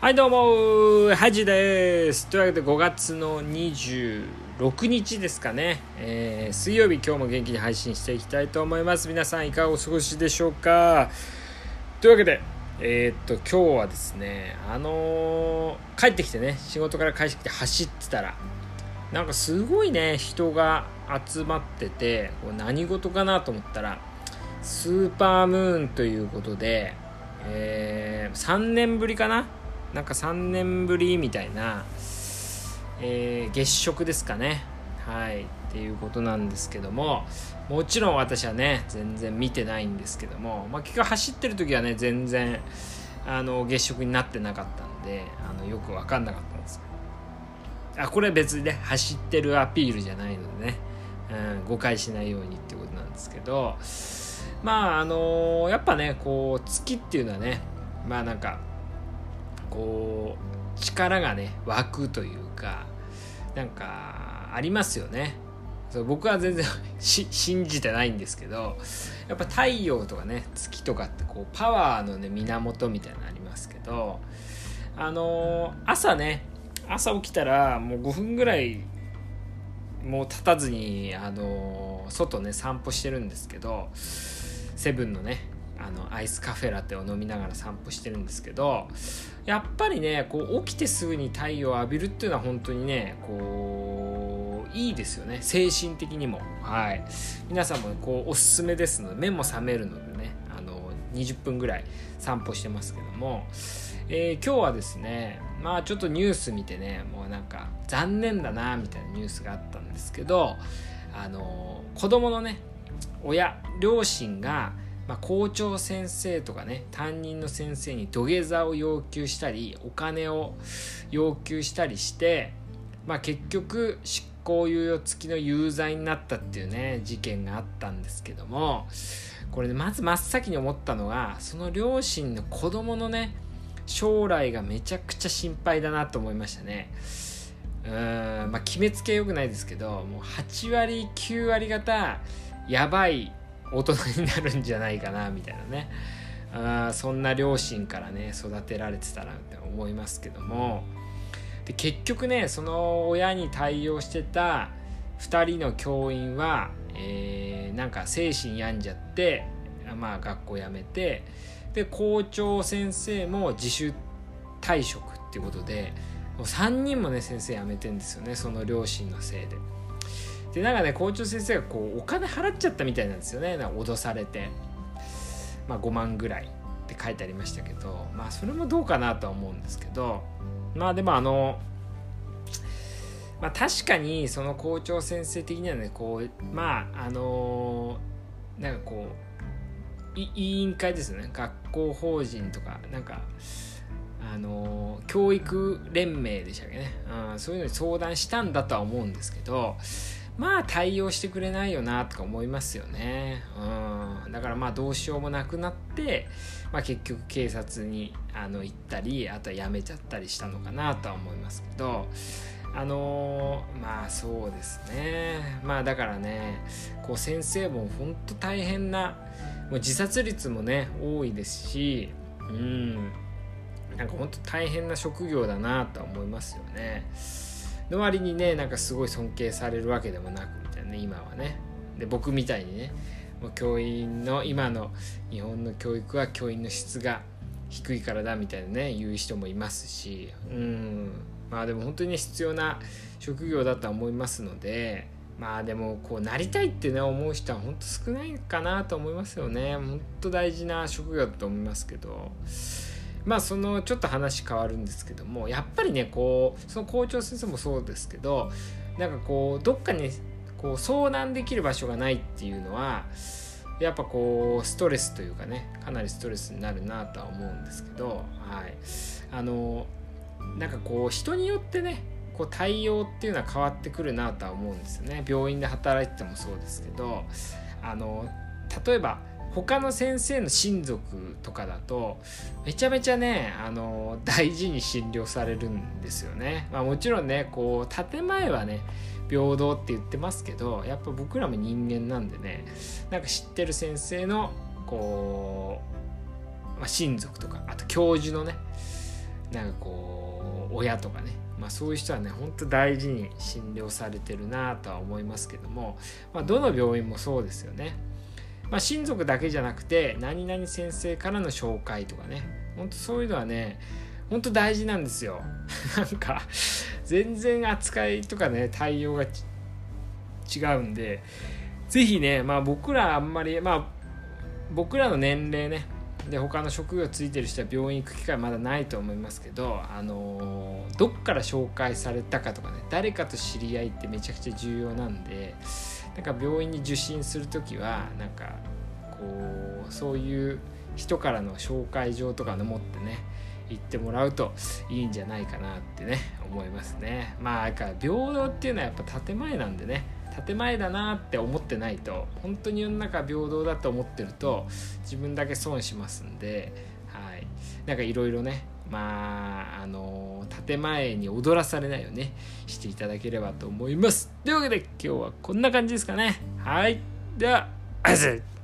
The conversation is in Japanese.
はいどうもハジです。というわけで5月の26日ですかね、えー、水曜日今日も元気に配信していきたいと思います。皆さんいかがお過ごしでしょうか。というわけでえー、っと今日はですねあのー、帰ってきてね仕事から帰ってきて走ってたらなんかすごいね人が集まってて何事かなと思ったらスーパームーンということで、えー、3年ぶりかな？なんか3年ぶりみたいな、えー、月食ですかね。はい。っていうことなんですけどももちろん私はね全然見てないんですけども、まあ、結局走ってる時はね全然あの月食になってなかったんであのよく分かんなかったんですあこれは別にね走ってるアピールじゃないのでね、うん、誤解しないようにってことなんですけど。まああの、やっぱねこう月っていうのはねまあなんかこう力がね湧くというかなんかありますよね。そう僕は全然 信じてないんですけどやっぱ太陽とかね月とかってこうパワーのね源みたいなのありますけどあのー、朝ね朝起きたらもう5分ぐらいもう立たずにあの、外ね散歩してるんですけどセブンのねあのアイスカフェラテを飲みながら散歩してるんですけどやっぱりねこう起きてすぐに太陽を浴びるっていうのは本当にねこういいですよね。精神的にも。はい。皆さんもこうおすすめですので目も覚めるので20分ぐらい散歩してますけども、えー、今日はですねまあちょっとニュース見てねもうなんか残念だなみたいなニュースがあったんですけどあの子供のね親両親がまあ、校長先生とかね担任の先生に土下座を要求したりお金を要求したりして、まあ、結局執行猶予付きの有罪になったっていうね事件があったんですけどもこれねまず真っ先に思ったのがその両親の子供のね将来がめちゃくちゃ心配だなと思いましたね。うんまあ決めつけよくないですけどもう8割9割方やばい大人になるんじゃないかなみたいなねあそんな両親からね育てられてたなって思いますけどもで結局ねその親に対応してた2人の教員は、えー、なんか精神病んじゃってまあ学校辞めてで校長先生も自主退職っていうことでもう3人もね先生辞めてんですよねその両親のせいで。でなんかね校長先生がこうお金払っちゃったみたいなんですよね脅されて、まあ、5万ぐらいって書いてありましたけどまあそれもどうかなとは思うんですけどまあでもあのまあ確かにその校長先生的にはねこうまああのなんかこう委員会ですね。学校法人とかなんかあの教育連盟でしたっけね、うん、そういうのに相談したんだとは思うんですけどまあ対応してくれないよなとか思いますよね。うん。だからまあどうしようもなくなって、まあ結局警察にあの行ったり、あとは辞めちゃったりしたのかなとは思いますけど、あのー、まあそうですね。まあだからね、こう先生も本当大変な、もう自殺率もね、多いですし、うん。なんか本当大変な職業だなとは思いますよね。の割にねなんかすごい尊敬されるわけでもなくみたいなね今はね。で僕みたいにねもう教員の今の日本の教育は教員の質が低いからだみたいなね言う人もいますし。うん。まあでも本当に必要な職業だとは思いますのでまあでもこうなりたいってね思う人は本当少ないかなと思いますよね。本当大事な職業だと思いますけど。まあそのちょっと話変わるんですけどもやっぱりねこうその校長先生もそうですけどなんかこうどっかにこう相談できる場所がないっていうのはやっぱこうストレスというかねかなりストレスになるなとは思うんですけどはい。あのなんかこう人によってねこう対応っていうのは変わってくるなとは思うんですよね。病院で働いててもそうですけどあの例えば他の先生の親族とかだとめちゃめちゃねあの大事に診療されるんですよね。まあ、もちろんねこう建前はね平等って言ってますけどやっぱ僕らも人間なんでねなんか知ってる先生のこうまあ、親族とかあと教授のねなんかこう親とかねまあ、そういう人はね本当大事に診療されてるなとは思いますけども、まあ、どの病院もそうですよね。まあ、親族だけじゃなくて何々先生からの紹介とかね。本当そういうのはね本当大事なんですよ。なんか全然扱いとかね対応が違うんで。是非ね、まあ、僕らあんまりまあ僕らの年齢ね。で他の職業ついてる人は病院行く機会まだないと思いますけど、あのどっから紹介されたかとかね誰かと知り合いってめちゃくちゃ重要なんでなんか病院に受診する時はなんかこうそういう人からの紹介状とかの持ってね行ってもらうといいんじゃないかなってね思いますね。まあだから平等っていうのはやっぱ建前なんでね建前だなって思ってないと本当に世の中平等だと思ってると自分だけ損しますんで、はい、なんかいろいろねまああの建前に踊らされないようにねしていただければと思います。というわけで今日はこんな感じですかね。はい。ではありがとうござい。ます